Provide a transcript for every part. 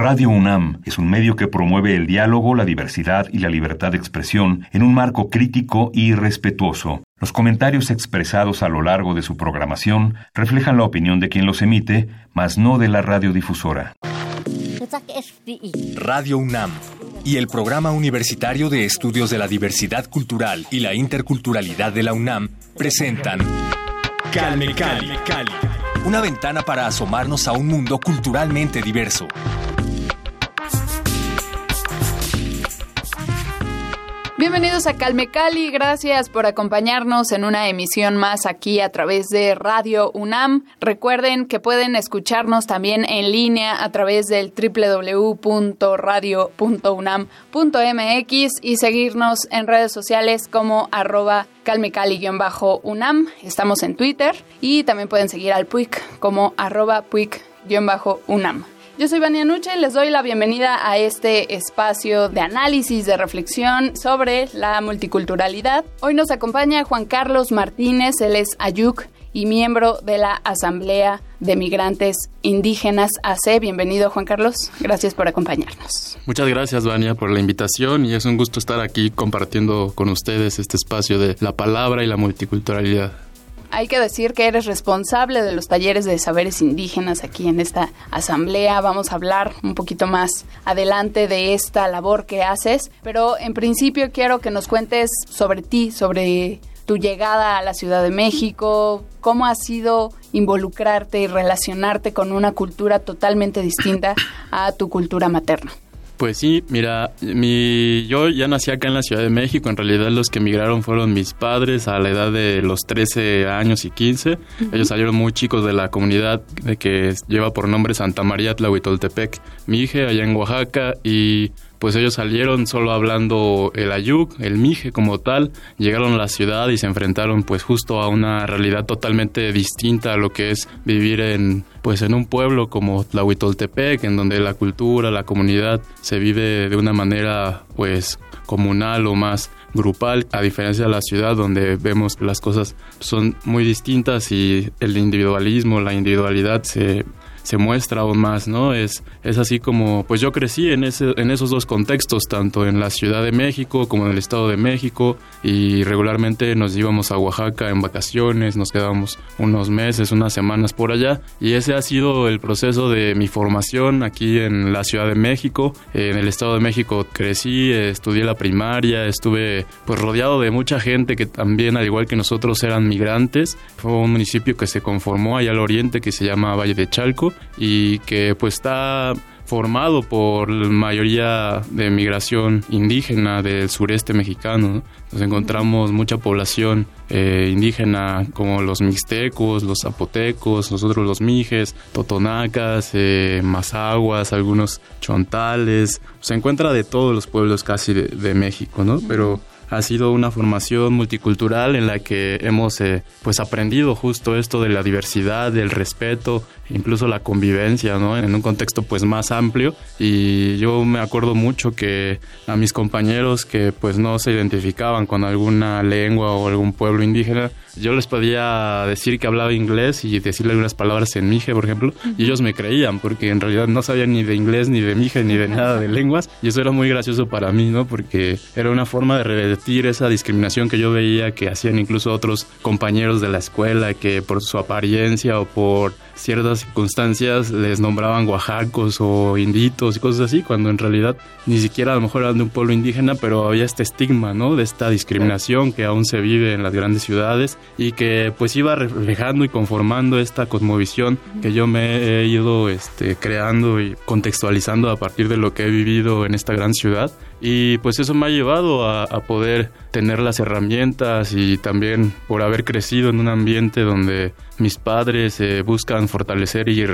Radio UNAM es un medio que promueve el diálogo, la diversidad y la libertad de expresión en un marco crítico y respetuoso. Los comentarios expresados a lo largo de su programación reflejan la opinión de quien los emite, mas no de la radiodifusora. Radio UNAM y el Programa Universitario de Estudios de la Diversidad Cultural y la Interculturalidad de la UNAM presentan Calme Cali, Cali, una ventana para asomarnos a un mundo culturalmente diverso. Bienvenidos a Calme Cali, gracias por acompañarnos en una emisión más aquí a través de Radio UNAM. Recuerden que pueden escucharnos también en línea a través del www.radio.unam.mx y seguirnos en redes sociales como arroba calmecali-unam. Estamos en Twitter y también pueden seguir al PUIC como arroba PUIC-unam. Yo soy Vania Nuche y les doy la bienvenida a este espacio de análisis, de reflexión sobre la multiculturalidad. Hoy nos acompaña Juan Carlos Martínez, él es Ayuk y miembro de la Asamblea de Migrantes Indígenas AC. Bienvenido Juan Carlos, gracias por acompañarnos. Muchas gracias Vania por la invitación y es un gusto estar aquí compartiendo con ustedes este espacio de la palabra y la multiculturalidad. Hay que decir que eres responsable de los talleres de saberes indígenas aquí en esta asamblea. Vamos a hablar un poquito más adelante de esta labor que haces, pero en principio quiero que nos cuentes sobre ti, sobre tu llegada a la Ciudad de México, cómo ha sido involucrarte y relacionarte con una cultura totalmente distinta a tu cultura materna. Pues sí, mira, mi, yo ya nací acá en la Ciudad de México. En realidad los que emigraron fueron mis padres a la edad de los 13 años y 15. Ellos salieron muy chicos de la comunidad de que lleva por nombre Santa María Tlahuitoltepec. Mi hija allá en Oaxaca y pues ellos salieron solo hablando el ayuk, el mije como tal, llegaron a la ciudad y se enfrentaron pues justo a una realidad totalmente distinta a lo que es vivir en pues en un pueblo como Tlahuitoltepec, en donde la cultura, la comunidad se vive de una manera pues comunal o más grupal, a diferencia de la ciudad donde vemos que las cosas son muy distintas y el individualismo, la individualidad se se muestra aún más, ¿no? Es, es así como, pues yo crecí en, ese, en esos dos contextos, tanto en la Ciudad de México como en el Estado de México, y regularmente nos íbamos a Oaxaca en vacaciones, nos quedábamos unos meses, unas semanas por allá, y ese ha sido el proceso de mi formación aquí en la Ciudad de México. En el Estado de México crecí, estudié la primaria, estuve pues rodeado de mucha gente que también, al igual que nosotros, eran migrantes. Fue un municipio que se conformó allá al oriente que se llama Valle de Chalco y que pues está formado por la mayoría de migración indígena del sureste mexicano. Nos encontramos mucha población eh, indígena como los mixtecos, los zapotecos, nosotros los mijes, totonacas, eh, mazaguas, algunos chontales. Se encuentra de todos los pueblos casi de, México, ¿no? Pero ha sido una formación multicultural en la que hemos eh, pues aprendido justo esto de la diversidad, del respeto, incluso la convivencia, ¿no? En un contexto pues más amplio y yo me acuerdo mucho que a mis compañeros que pues no se identificaban con alguna lengua o algún pueblo indígena, yo les podía decir que hablaba inglés y decirle algunas palabras en mije, por ejemplo, y ellos me creían porque en realidad no sabían ni de inglés, ni de mije, ni de nada de lenguas y eso era muy gracioso para mí, ¿no? Porque era una forma de revertir esa discriminación que yo veía que hacían incluso otros compañeros de la escuela que por su apariencia o por ciertas circunstancias les nombraban oaxacos o inditos y cosas así, cuando en realidad ni siquiera a lo mejor eran de un pueblo indígena, pero había este estigma, ¿no? De esta discriminación que aún se vive en las grandes ciudades y que pues iba reflejando y conformando esta cosmovisión que yo me he ido este, creando y contextualizando a partir de lo que he vivido en esta gran ciudad. Y pues eso me ha llevado a, poder tener las herramientas y también por haber crecido en un ambiente donde mis padres eh, buscan fortalecer y,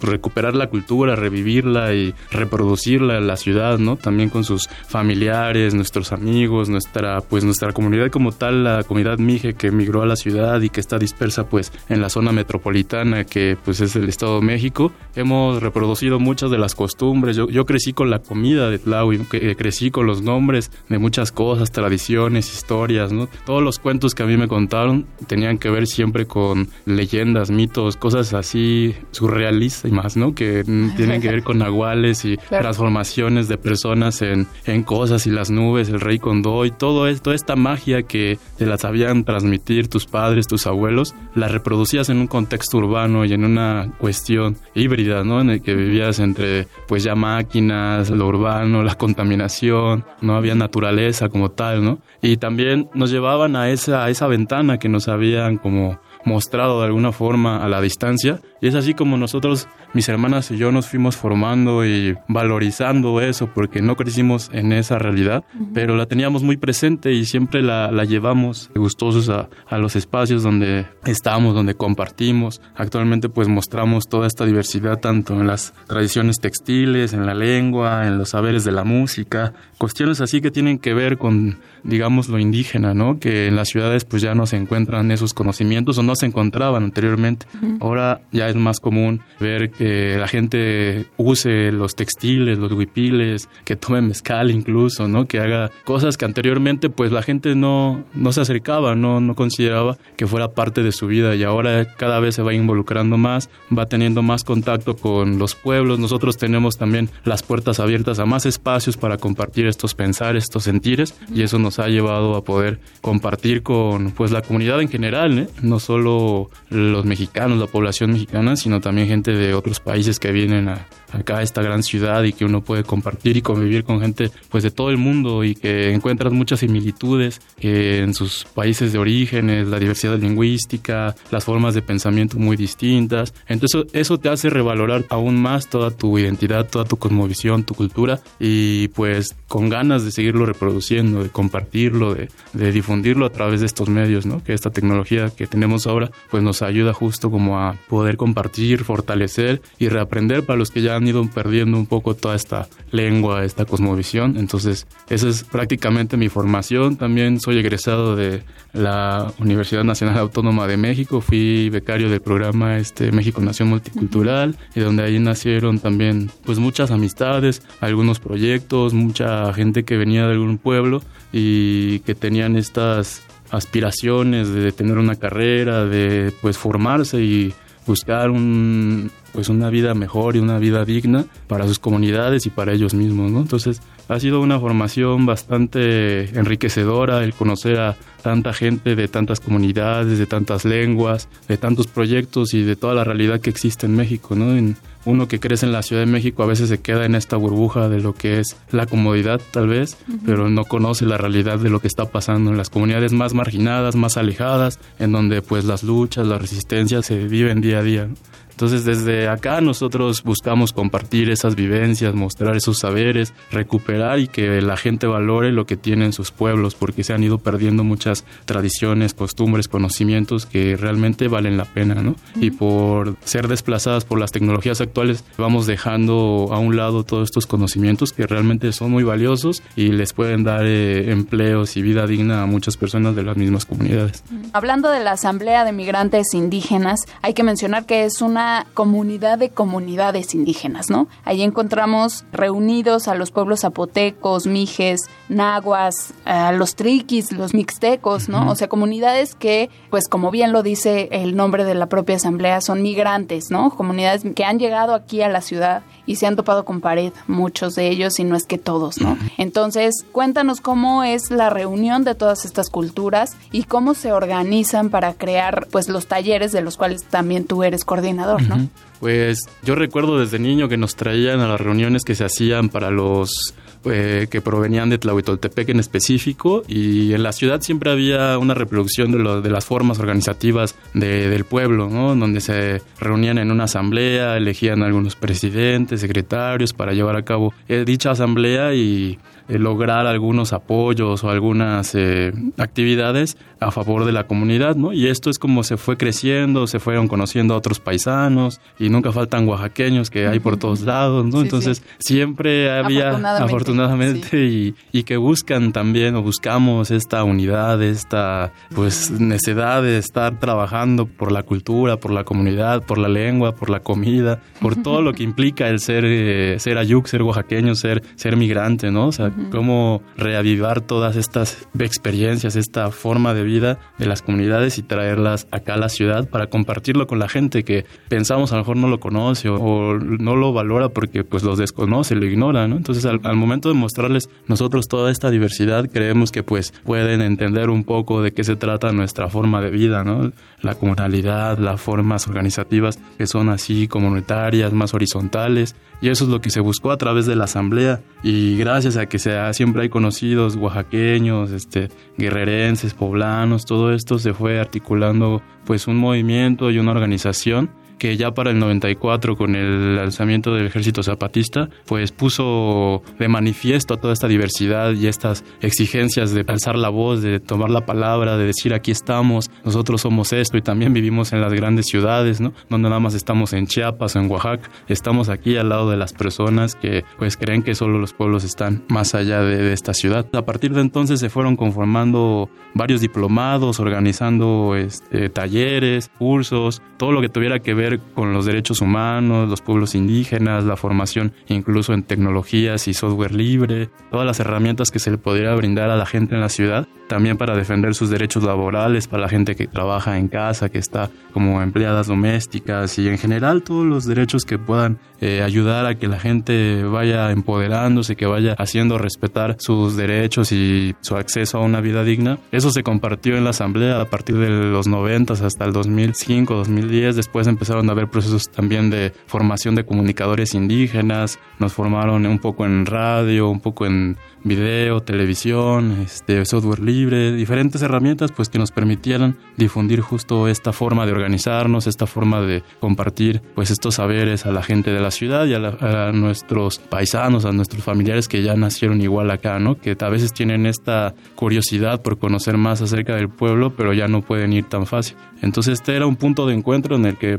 recuperar la cultura, revivirla y reproducirla en la ciudad, ¿no? También con sus familiares, nuestros amigos, nuestra pues nuestra comunidad como tal, la comunidad mije que emigró a la ciudad y que está dispersa pues en la zona metropolitana que pues es el Estado de México. Hemos reproducido muchas de las costumbres. Yo, yo crecí con la comida de Tlaui, que, crecí con los nombres de muchas cosas, tradiciones, historias, ¿no? Todos los cuentos que a mí me contaron tenían que ver siempre con leyendas, mitos, cosas así surrealistas y más, ¿no? Que tienen que ver con nahuales y transformaciones de personas en, en cosas y las nubes, el rey condó y todo esto, esta magia que te la sabían transmitir tus padres, tus abuelos, la reproducías en un contexto urbano y en una cuestión híbrida, ¿no? En el que vivías entre, pues ya máquinas, lo urbano, la contaminación, no había naturaleza como tal, ¿no? Y también nos llevaban a esa, a esa ventana que nos habían como mostrado de alguna forma a la distancia. Y es así como nosotros, mis hermanas y yo, nos fuimos formando y valorizando eso, porque no crecimos en esa realidad, pero la teníamos muy presente y siempre la, la llevamos gustosos a, a, los espacios donde estamos, donde compartimos. Actualmente pues mostramos toda esta diversidad tanto en las tradiciones textiles, en la lengua, en los saberes de la música, cuestiones así que tienen que ver con, digamos, lo indígena, ¿no? Que en las ciudades pues ya no se encuentran esos conocimientos o no se encontraban anteriormente. Ahora ya es más común ver que la gente use los textiles, los huipiles, que tome mezcal incluso, ¿no? Que haga cosas que anteriormente pues la gente no, no se acercaba, no, no consideraba que fuera parte de su vida y ahora cada vez se va involucrando más, va teniendo más contacto con los pueblos. Nosotros tenemos también las puertas abiertas a más espacios para compartir estos pensares, estos sentires y eso nos ha llevado a poder compartir con pues la comunidad en general, ¿eh? no solo los mexicanos, la población mexicana, sino también gente de otros países que vienen a, acá esta gran ciudad y que uno puede compartir y convivir con gente pues de todo el mundo y que encuentras muchas similitudes en sus países de orígenes, la diversidad lingüística, las formas de pensamiento muy distintas. Entonces eso te hace revalorar aún más toda tu identidad, toda tu cosmovisión, tu cultura y pues con ganas de seguirlo reproduciendo, de compartirlo, de, de difundirlo a través de estos medios, ¿no? Que esta tecnología que tenemos ahora pues nos ayuda justo como a poder compartir, fortalecer y reaprender para los que ya han ido perdiendo un poco toda esta lengua, esta cosmovisión. Entonces, esa es prácticamente mi formación. También soy egresado de la Universidad Nacional Autónoma de México. Fui becario del programa este México Nación Multicultural y donde ahí nacieron también pues muchas amistades, algunos proyectos, mucha gente que venía de algún pueblo y que tenían estas aspiraciones de tener una carrera, de pues formarse y buscar un, pues una vida mejor y una vida digna para sus comunidades y para ellos mismos, ¿no? Entonces ha sido una formación bastante enriquecedora el conocer a tanta gente de tantas comunidades, de tantas lenguas, de tantos proyectos y de toda la realidad que existe en México, ¿no? En, uno que crece en la Ciudad de México a veces se queda en esta burbuja de lo que es la comodidad tal vez, uh -huh. pero no conoce la realidad de lo que está pasando en las comunidades más marginadas, más alejadas, en donde pues las luchas, las resistencias se viven día a día. ¿no? Entonces desde acá nosotros buscamos compartir esas vivencias, mostrar esos saberes, recuperar y que la gente valore lo que tienen sus pueblos, porque se han ido perdiendo muchas tradiciones, costumbres, conocimientos que realmente valen la pena, ¿no? Y por ser desplazadas por las tecnologías actuales, vamos dejando a un lado todos estos conocimientos que realmente son muy valiosos y les pueden dar eh, empleos y vida digna a muchas personas de las mismas comunidades. Hablando de la Asamblea de Migrantes Indígenas, hay que mencionar que es una comunidad de comunidades indígenas, ¿no? Ahí encontramos reunidos a los pueblos zapotecos, mijes, nahuas, a los triquis, los mixtecos, ¿no? Uh -huh. O sea, comunidades que, pues como bien lo dice el nombre de la propia asamblea, son migrantes, ¿no? Comunidades que han llegado aquí a la ciudad y se han topado con pared, muchos de ellos, y no es que todos, ¿no? Uh -huh. Entonces, cuéntanos cómo es la reunión de todas estas culturas y cómo se organizan para crear, pues, los talleres de los cuales también tú eres coordinador, ¿no? Uh -huh. Pues yo recuerdo desde niño que nos traían a las reuniones que se hacían para los eh, que provenían de Tlahuitoltepec en específico y en la ciudad siempre había una reproducción de, de las formas organizativas de, del pueblo, ¿no? donde se reunían en una asamblea, elegían algunos presidentes, secretarios para llevar a cabo eh, dicha asamblea y eh, lograr algunos apoyos o algunas eh, actividades a favor de la comunidad, ¿no? Y esto es como se fue creciendo, se fueron conociendo a otros paisanos y nunca faltan oaxaqueños que hay por todos lados, ¿no? Sí, Entonces sí. siempre había, afortunadamente. afortunadamente, y, y, que buscan también o buscamos esta unidad, esta pues necesidad de estar trabajando por la cultura, por la comunidad, por la lengua, por la comida, por todo lo que implica el ser, eh, ser ayuk, ser oaxaqueño, ser, ser migrante, ¿no? O sea, cómo reavivar todas estas experiencias, esta forma de vida de las comunidades y traerlas acá a la ciudad para compartirlo con la gente que pensamos a lo mejor no lo conoce o, no lo valora porque pues los desconoce, lo ignora, ¿no? Entonces al, al momento de mostrarles nosotros toda esta diversidad creemos que pues pueden entender un poco de qué se trata nuestra forma de vida, ¿no? La comunalidad, las formas organizativas que son así comunitarias, más horizontales y eso es lo que se buscó a través de la asamblea. Y gracias a que sea, siempre hay conocidos oaxaqueños, este, guerrerenses, poblanos, todo esto se fue articulando pues un movimiento y una organización que ya para el 94 con el lanzamiento del ejército zapatista, pues puso de manifiesto toda esta diversidad y estas exigencias de alzar la voz, de tomar la palabra, de decir aquí estamos, nosotros somos esto y también vivimos en las grandes ciudades, ¿no? Donde nada más estamos en Chiapas o en Oaxaca, estamos aquí al lado de las personas que pues creen que solo los pueblos están más allá de, de esta ciudad. A partir de entonces se fueron conformando varios diplomados, organizando este, talleres, cursos, todo lo que tuviera que ver con los derechos humanos, los pueblos indígenas, la formación incluso en tecnologías y software libre, todas las herramientas que se le podría brindar a la gente en la ciudad, también para defender sus derechos laborales, para la gente que trabaja en casa, que está como empleadas domésticas y en general todos los derechos que puedan eh, ayudar a que la gente vaya empoderándose, que vaya haciendo respetar sus derechos y su acceso a una vida digna. Eso se compartió en la asamblea a partir de los 90 hasta el 2005, 2010. Después empezaron a haber procesos también de formación de comunicadores indígenas. Nos formaron un poco en radio, un poco en video, televisión, este, software libre, diferentes herramientas pues que nos permitieran difundir justo esta forma de organizarnos, esta forma de compartir pues estos saberes a la gente de la ciudad y a, nuestros paisanos, a nuestros familiares que ya nacieron igual acá, ¿no? Que a veces tienen esta curiosidad por conocer más acerca del pueblo, pero ya no pueden ir tan fácil. Entonces este era un punto de encuentro en el que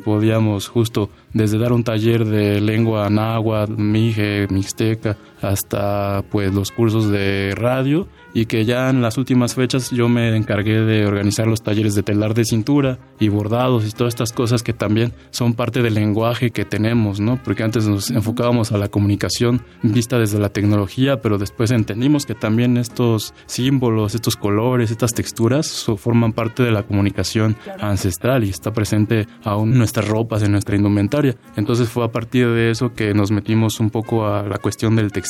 justo desde dar un taller de lengua náhuatl, mije, mixteca, hasta pues los cursos de radio y que ya en las últimas fechas yo me encargué de organizar los talleres de telar de cintura y bordados y todas estas cosas que también son parte del lenguaje que tenemos, ¿no? Porque antes nos enfocábamos a la comunicación vista desde la tecnología, pero después entendimos que también estos símbolos, estos colores, estas texturas forman parte de la comunicación ancestral y está presente aún en nuestras ropas, en nuestra indumentaria. Entonces fue a partir de eso que nos metimos un poco a la cuestión del textil,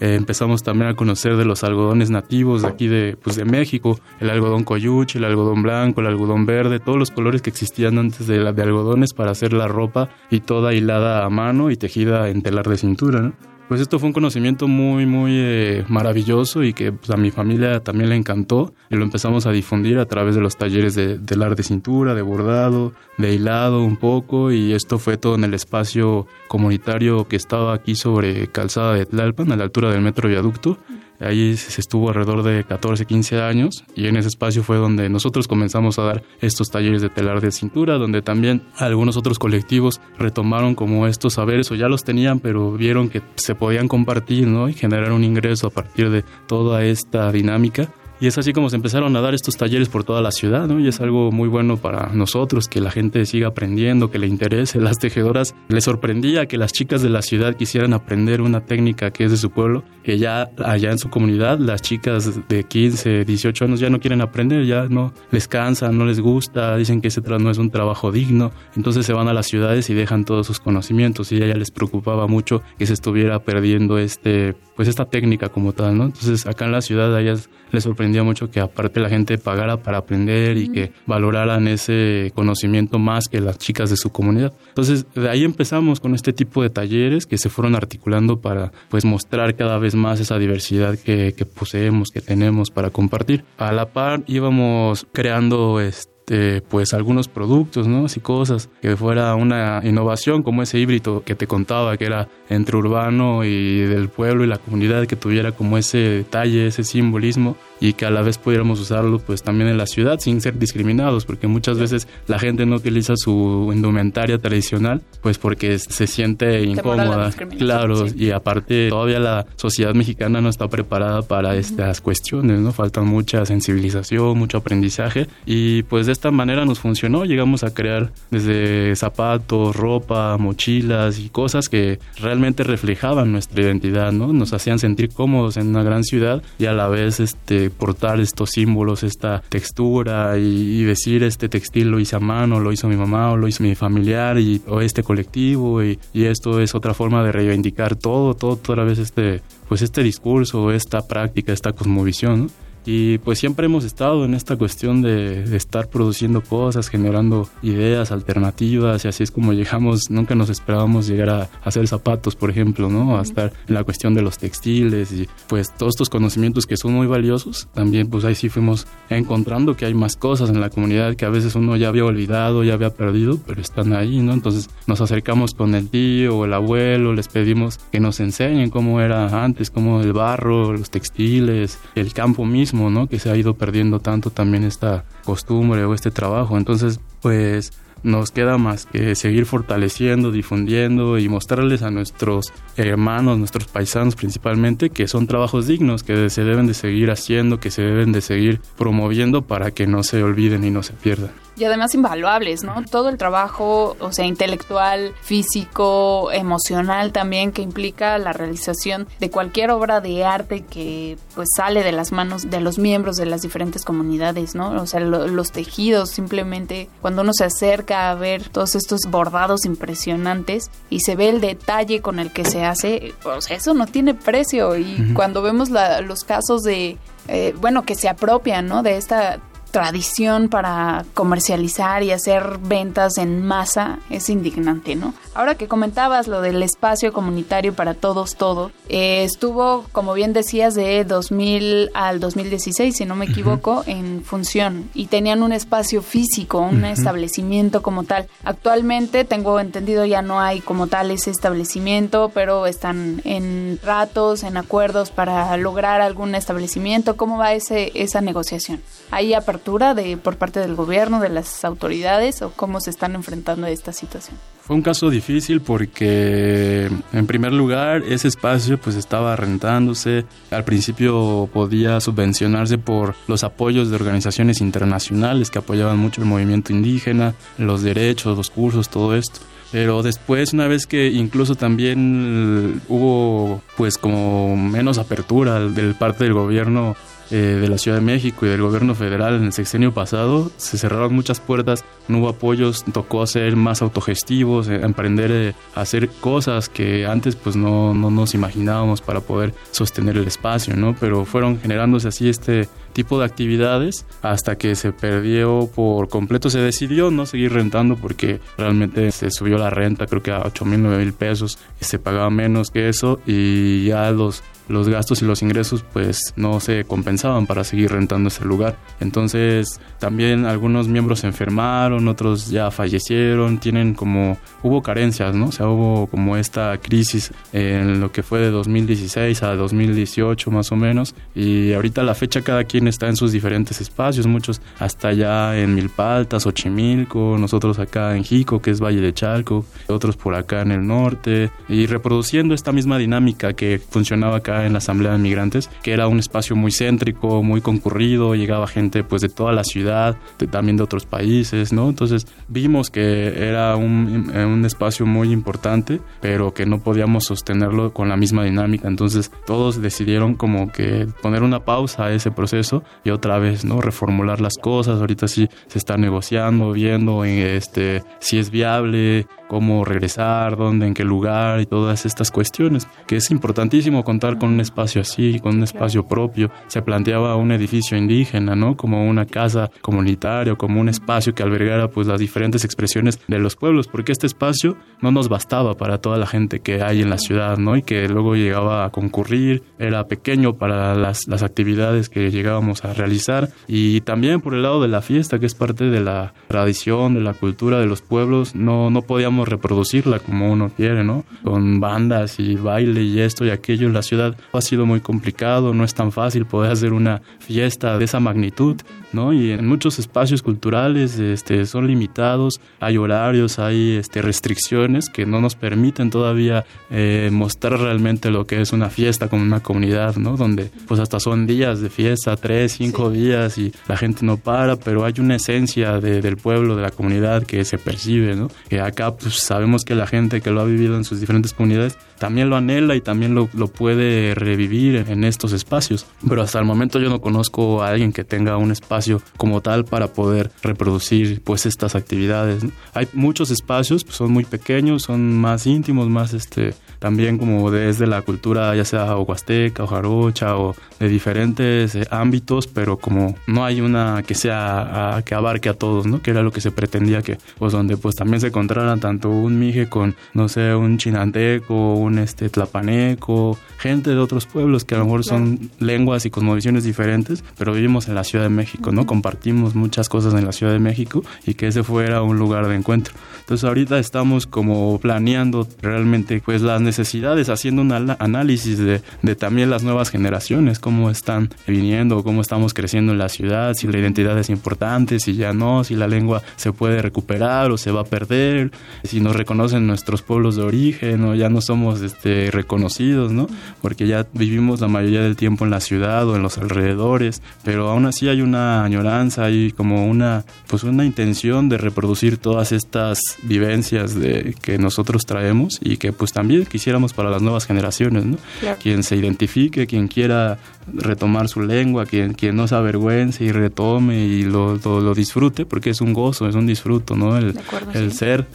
eh, empezamos también a conocer de los algodones nativos de aquí de, pues de México, el algodón coyuche, el algodón blanco, el algodón verde, todos los colores que existían antes de, algodones para hacer la ropa y toda hilada a mano y tejida en telar de cintura. Pues esto fue un conocimiento muy, muy eh, maravilloso y que pues, a mi familia también le encantó y lo empezamos a difundir a través de los talleres de telar de cintura, de bordado, de hilado un poco y esto fue todo en el espacio comunitario que estaba aquí sobre Calzada de Tlalpan, a la altura del metro viaducto. Ahí se estuvo alrededor de 14, 15 años y en ese espacio fue donde nosotros comenzamos a dar estos talleres de telar de cintura, donde también algunos otros colectivos retomaron como estos saberes o ya los tenían, pero vieron que se podían compartir ¿no? y generar un ingreso a partir de toda esta dinámica. Y es así como se empezaron a dar estos talleres por toda la ciudad, ¿no? Y es algo muy bueno para nosotros, que la gente siga aprendiendo, que le interese. Las tejedoras les sorprendía que las chicas de la ciudad quisieran aprender una técnica que es de su pueblo, que ya allá en su comunidad las chicas de 15, 18 años ya no quieren aprender, ya no les cansa, no les gusta, dicen que ese no es un trabajo digno, entonces se van a las ciudades y dejan todos sus conocimientos y a ella les preocupaba mucho que se estuviera perdiendo este, pues esta técnica como tal, ¿no? Entonces acá en la ciudad a ellas les sorprendía mucho que aparte la gente pagara para aprender y que valoraran ese conocimiento más que las chicas de su comunidad. Entonces, de ahí empezamos con este tipo de talleres que se fueron articulando para pues mostrar cada vez más esa diversidad que, que poseemos, que tenemos para compartir. A la par íbamos creando este este, pues algunos productos, ¿no? Así cosas, que fuera una innovación como ese híbrido que te contaba, que era entre urbano y del pueblo y la comunidad, que tuviera como ese detalle, ese simbolismo, y que a la vez pudiéramos usarlo pues también en la ciudad sin ser discriminados, porque muchas veces la gente no utiliza su indumentaria tradicional pues porque se siente incómoda, claro, y aparte todavía la sociedad mexicana no está preparada para estas cuestiones, ¿no? Faltan mucha sensibilización, mucho aprendizaje y pues de esta manera nos funcionó, llegamos a crear desde zapatos, ropa, mochilas y cosas que realmente reflejaban nuestra identidad, ¿no? Nos hacían sentir cómodos en una gran ciudad y a la vez este portar estos símbolos, esta textura y, decir este textil lo hice a mano, lo hizo mi mamá o lo hizo mi familiar y o este colectivo y, y esto es otra forma de reivindicar todo, todo, toda vez este pues este discurso, esta práctica, esta cosmovisión, ¿no? Y pues siempre hemos estado en esta cuestión de, estar produciendo cosas, generando ideas alternativas y así es como llegamos, nunca nos esperábamos llegar a, hacer zapatos, por ejemplo, ¿no? A estar en la cuestión de los textiles y pues todos estos conocimientos que son muy valiosos, también pues ahí sí fuimos encontrando que hay más cosas en la comunidad que a veces uno ya había olvidado, ya había perdido, pero están ahí, ¿no? Entonces nos acercamos con el tío o el abuelo, les pedimos que nos enseñen cómo era antes, cómo el barro, los textiles, el campo mismo que se ha ido perdiendo tanto también esta costumbre o este trabajo. Entonces, pues nos queda más que seguir fortaleciendo, difundiendo y mostrarles a nuestros hermanos, nuestros paisanos principalmente, que son trabajos dignos, que se deben de seguir haciendo, que se deben de seguir promoviendo para que no se olviden y no se pierdan y además invaluables, ¿no? Todo el trabajo, o sea, intelectual, físico, emocional también que implica la realización de cualquier obra de arte que pues sale de las manos de los miembros de las diferentes comunidades, ¿no? O sea, los tejidos simplemente cuando uno se acerca a ver todos estos bordados impresionantes y se ve el detalle con el que se hace, pues eso no tiene precio y cuando vemos los casos de eh, bueno, que se apropian, ¿no? De esta tradición para comercializar y hacer ventas en masa es indignante, ¿no? Ahora que comentabas lo del espacio comunitario para todos, todo, eh, estuvo, como bien decías, de 2000 al 2016, si no me equivoco, en función y tenían un espacio físico, un establecimiento como tal. Actualmente, tengo entendido, ya no hay como tal ese establecimiento, pero están en ratos, en acuerdos para lograr algún establecimiento. ¿Cómo va ese, esa negociación? ¿Hay apertura de, por parte del gobierno, de las autoridades o cómo se están enfrentando a esta situación? Fue un caso difícil porque, en primer lugar, ese espacio pues estaba rentándose. Al principio podía subvencionarse por los apoyos de organizaciones internacionales que apoyaban mucho el movimiento indígena, los derechos, los cursos, todo esto. Pero después, una vez que incluso también hubo pues como menos apertura del parte del gobierno eh, de la Ciudad de México y del gobierno federal en el sexenio pasado, se cerraron muchas puertas, no hubo apoyos, tocó ser más autogestivos, eh, emprender eh, hacer cosas que antes pues no, no nos imaginábamos para poder sostener el espacio, ¿no? Pero fueron generándose así este tipo de actividades hasta que se perdió por completo, se decidió no seguir rentando porque realmente se subió la renta creo que a 8 mil, 9 mil pesos se pagaba menos que eso y ya los los gastos y los ingresos pues no se compensaban para seguir rentando ese lugar. Entonces también algunos miembros se enfermaron, otros ya fallecieron, tienen como, hubo carencias, ¿no? O sea, hubo como esta crisis en lo que fue de 2016 a 2018 más o menos y ahorita la fecha cada quien está en sus diferentes espacios, muchos hasta allá en Milpaltas, Xochimilco, nosotros acá en Jico, que es Valle de Chalco, otros por acá en el norte y reproduciendo esta misma dinámica que funcionaba acá en la Asamblea de Migrantes, que era un espacio muy céntrico, muy concurrido, llegaba gente pues de toda la ciudad, también de otros países, ¿no? Entonces vimos que era un, un espacio muy importante, pero que no podíamos sostenerlo con la misma dinámica, entonces todos decidieron como que poner una pausa a ese proceso y otra vez, ¿no? Reformular las cosas, ahorita sí se está negociando, viendo este, si es viable, cómo regresar, dónde, en qué lugar y todas estas cuestiones, que es importantísimo contar con un espacio así, con un espacio propio. Se planteaba un edificio indígena, ¿no? Como una casa comunitaria, como un espacio que albergara pues las diferentes expresiones de los pueblos, porque este espacio no nos bastaba para toda la gente que hay en la ciudad, ¿no? Y que luego llegaba a concurrir, era pequeño para las, las actividades que llegábamos a realizar y también por el lado de la fiesta, que es parte de la tradición, de la cultura de los pueblos, no, no podíamos reproducirla como uno quiere, ¿no? Con bandas y baile y esto y aquello en la ciudad ha sido muy complicado, no es tan fácil poder hacer una fiesta de esa magnitud, ¿no? Y en muchos espacios culturales este, son limitados, hay horarios, hay este, restricciones que no nos permiten todavía eh, mostrar realmente lo que es una fiesta con una comunidad, ¿no? Donde pues hasta son días de fiesta, tres, cinco días y la gente no para, pero hay una esencia del pueblo, de la comunidad que se percibe, ¿no? Que acá pues sabemos que la gente que lo ha vivido en sus diferentes comunidades también lo anhela y también lo, lo puede revivir en estos espacios. Pero hasta el momento yo no conozco a alguien que tenga un espacio como tal para poder reproducir pues estas actividades. Hay muchos espacios, pues, son muy pequeños, son más íntimos, más este también como desde la cultura ya sea o huasteca o jarocha o de diferentes eh, ámbitos, pero como no hay una que sea que abarque a todos, ¿no? Que era lo que se pretendía que pues donde pues también se encontraran tanto un mije con no sé, un chinanteco, un este tlapaneco, gente de otros pueblos que a lo mejor son lenguas y cosmovisiones diferentes, pero vivimos en la Ciudad de México, ¿no? Compartimos muchas cosas en la Ciudad de México y que ese fuera un lugar de encuentro. Entonces ahorita estamos como planeando realmente pues las necesidades, haciendo un análisis de, de también las nuevas generaciones, cómo están viniendo, cómo estamos creciendo en la ciudad, si la identidad es importante, si ya no, si la lengua se puede recuperar o se va a perder, si nos reconocen nuestros pueblos de origen o ya no somos este, reconocidos, ¿no? Porque ya vivimos la mayoría del tiempo en la ciudad o en los alrededores, pero aún así hay una añoranza, hay como una, pues una intención de reproducir todas estas vivencias de, que nosotros traemos y que pues también quisiéramos para las nuevas generaciones, ¿no? Quien se identifique, quien quiera retomar su lengua, quien, quien no se avergüence y retome y lo, lo, disfrute, porque es un gozo, es un disfruto, ¿no? El, el ser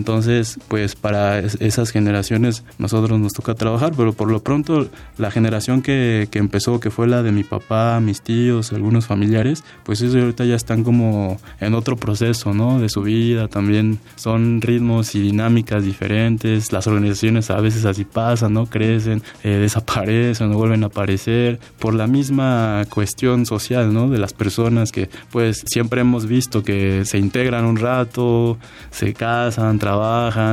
entonces, pues para esas generaciones nosotros nos toca trabajar, pero por lo pronto la generación que, que empezó, que fue la de mi papá, mis tíos, algunos familiares, pues ellos ahorita ya están como en otro proceso, ¿no? De su vida, también son ritmos y dinámicas diferentes, las organizaciones a veces así pasan, ¿no? Crecen, eh, desaparecen, no vuelven a aparecer, por la misma cuestión social, ¿no? De las personas que pues siempre hemos visto que se integran un rato, se casan, trabajan,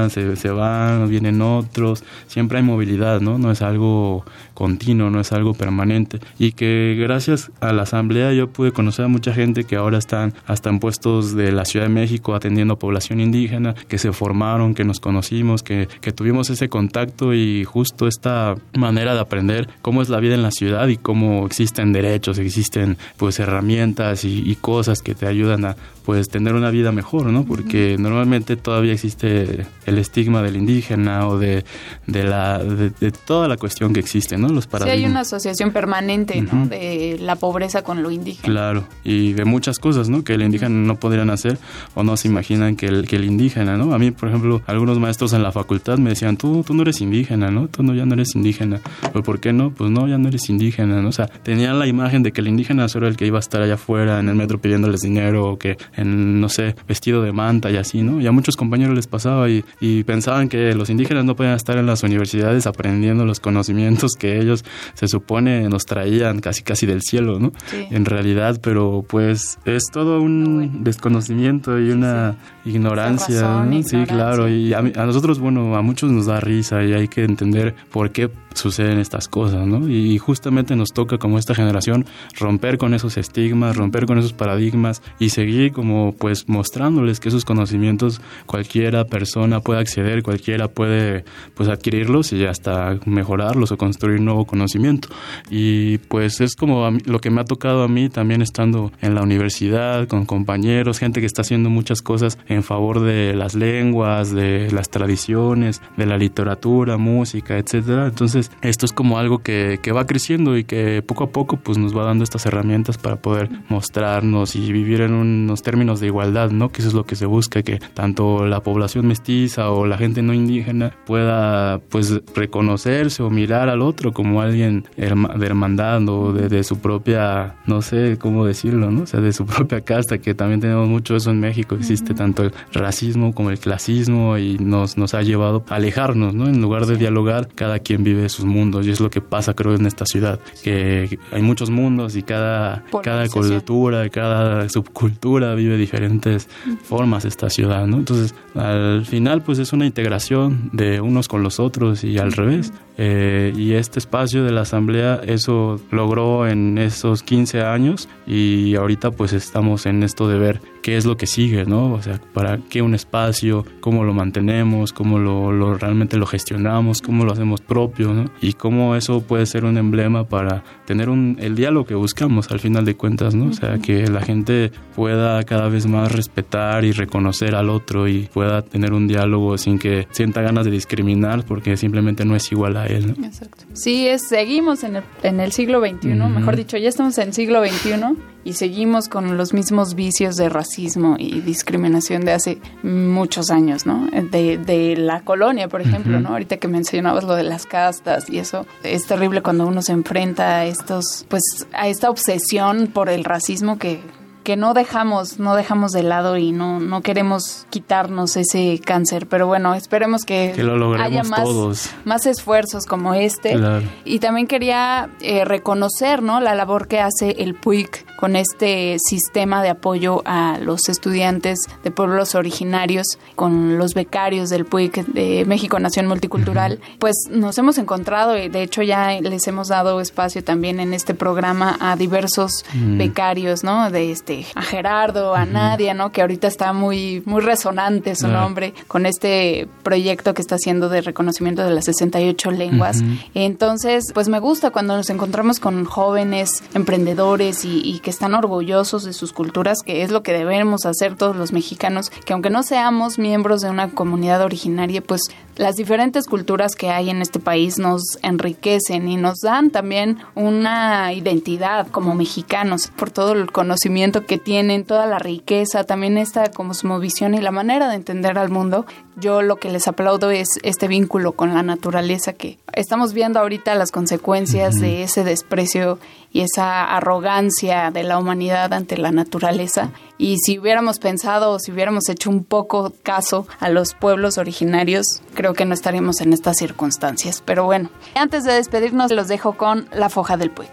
se, se van, vienen otros, siempre hay movilidad, ¿no? No es algo continuo, no es algo permanente. Y que gracias a la asamblea yo pude conocer a mucha gente que ahora están hasta en puestos de la Ciudad de México atendiendo a población indígena, que se formaron, que nos conocimos, que, que tuvimos ese contacto y justo esta manera de aprender cómo es la vida en la ciudad y cómo existen derechos, existen pues herramientas y, y cosas que te ayudan a pues tener una vida mejor, ¿no? Porque normalmente todavía existe el estigma del indígena o de, de la de, toda la cuestión que existe, ¿no? Los paradigmas. Sí, hay una asociación permanente, ¿no? De la pobreza con lo indígena. Claro, y de muchas cosas, ¿no? Que el indígena no podrían hacer o no se imaginan que el, que el indígena, ¿no? A mí, por ejemplo, algunos maestros en la facultad me decían, tú, tú no eres indígena, ¿no? Tú no, ya no eres indígena. ¿Pero por qué no? Pues no, ya no eres indígena, ¿no? O sea, tenían la imagen de que el indígena era el que iba a estar allá afuera en el metro pidiéndoles dinero o que en, no sé, vestido de manta y así, ¿no? Y a muchos compañeros les pasaba y, y pensaban que los indígenas no podían estar en las universidades aprendiendo los conocimientos que ellos se supone nos traían casi casi del cielo, ¿no? En realidad, pero pues es todo un desconocimiento y una ignorancia, Sí, claro, y a, a, nosotros, bueno, a muchos nos da risa y hay que entender por qué suceden estas cosas, ¿no? Y justamente nos toca como esta generación romper con esos estigmas, romper con esos paradigmas y seguir como pues mostrándoles que esos conocimientos cualquiera persona puede acceder, cualquiera puede pues adquirirlos y hasta mejorarlos o construir nuevo conocimiento. Y pues es como lo que me ha tocado a mí también estando en la universidad con compañeros, gente que está haciendo muchas cosas en favor de las lenguas, de las tradiciones, de la literatura, música, etcétera. Entonces, esto es como algo que, que va creciendo y que poco a poco pues nos va dando estas herramientas para poder mostrarnos y vivir en unos términos de igualdad, ¿no? Que eso es lo que se busca, que tanto la población mestiza o la gente no indígena pueda pues reconocerse o mirar al otro como alguien de hermandad o de, su propia, no sé cómo decirlo, ¿no? O sea, de su propia casta, que también tenemos mucho eso en México, existe tanto el racismo como el clasismo y nos, nos ha llevado a alejarnos, ¿no? En lugar de dialogar, cada quien vive su sus mundos y es lo que pasa creo en esta ciudad, que hay muchos mundos y cada, cada cultura, cada subcultura vive diferentes formas esta ciudad, ¿no? Entonces al final pues es una integración de unos con los otros y al revés. Eh, y este espacio de la asamblea eso logró en esos 15 años y ahorita pues estamos en esto de ver qué es lo que sigue, ¿no? O sea, para qué un espacio, cómo lo mantenemos, cómo lo, realmente lo gestionamos, cómo lo hacemos propio, ¿no? Y cómo eso puede ser un emblema para tener un, el diálogo que buscamos al final de cuentas, ¿no? O sea, que la gente pueda cada vez más respetar y reconocer al otro y pueda tener un diálogo sin que sienta ganas de discriminar porque simplemente no es igual a él, ¿no? Exacto. Sí, es, seguimos en el, en el siglo XXI, mejor dicho, ya estamos en el siglo XXI y seguimos con los mismos vicios de racismo y discriminación de hace muchos años, ¿no? De, de la colonia, por ejemplo, ¿no? Ahorita que mencionabas lo de las castas y eso, es terrible cuando uno se enfrenta a estos, pues, a esta obsesión por el racismo que que no dejamos, no dejamos de lado y no, no queremos quitarnos ese cáncer. Pero bueno, esperemos que, haya más, más esfuerzos como este. Y también quería eh, reconocer ¿no? la labor que hace el PUIC con este sistema de apoyo a los estudiantes de pueblos originarios, con los becarios del PUIC de México Nación Multicultural. Pues nos hemos encontrado y de hecho ya les hemos dado espacio también en este programa a diversos becarios, ¿no? De este a Gerardo, a Nadia, ¿no? Que ahorita está muy, muy resonante su nombre con este proyecto que está haciendo de reconocimiento de las 68 lenguas. Entonces, pues me gusta cuando nos encontramos con jóvenes emprendedores y, que están orgullosos de sus culturas, que es lo que debemos hacer todos los mexicanos, que aunque no seamos miembros de una comunidad originaria, pues las diferentes culturas que hay en este país nos enriquecen y nos dan también una identidad como mexicanos por todo el conocimiento que tienen, toda la riqueza, también esta como su visión y la manera de entender al mundo. Yo lo que les aplaudo es este vínculo con la naturaleza que estamos viendo ahorita las consecuencias de ese desprecio y esa arrogancia de la humanidad ante la naturaleza. Y si hubiéramos pensado o si hubiéramos hecho un poco caso a los pueblos originarios, creo que no estaríamos en estas circunstancias. Pero bueno, antes de despedirnos, los dejo con la foja del Puig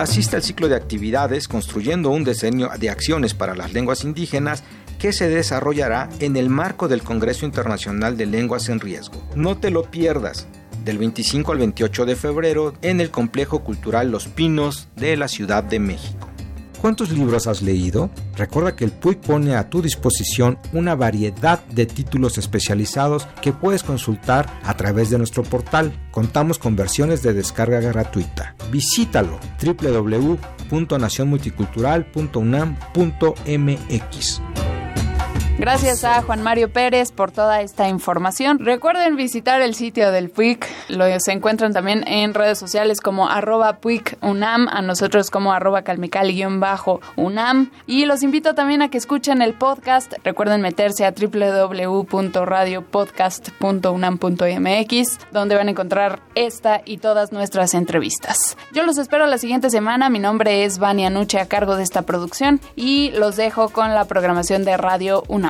asiste al ciclo de actividades construyendo un diseño de acciones para las lenguas indígenas que se desarrollará en el marco del Congreso Internacional de Lenguas en Riesgo. No te lo pierdas, del 25 al 28 de febrero en el Complejo Cultural Los Pinos de la Ciudad de México. ¿Cuántos libros has leído? Recuerda que el PUIC pone a tu disposición una variedad de títulos especializados que puedes consultar a través de nuestro portal. Contamos con versiones de descarga gratuita. Visítalo www.nacionmulticultural.unam.mx. Gracias a Juan Mario Pérez por toda esta información. Recuerden visitar el sitio del PUIC. Lo se encuentran también en redes sociales como arroba PUICUNAM, a nosotros como arroba calmicali-unam. Y los invito también a que escuchen el podcast. Recuerden meterse a www.radiopodcast.unam.mx, donde van a encontrar esta y todas nuestras entrevistas. Yo los espero la siguiente semana. Mi nombre es Vania Nuche a cargo de esta producción y los dejo con la programación de Radio UNAM.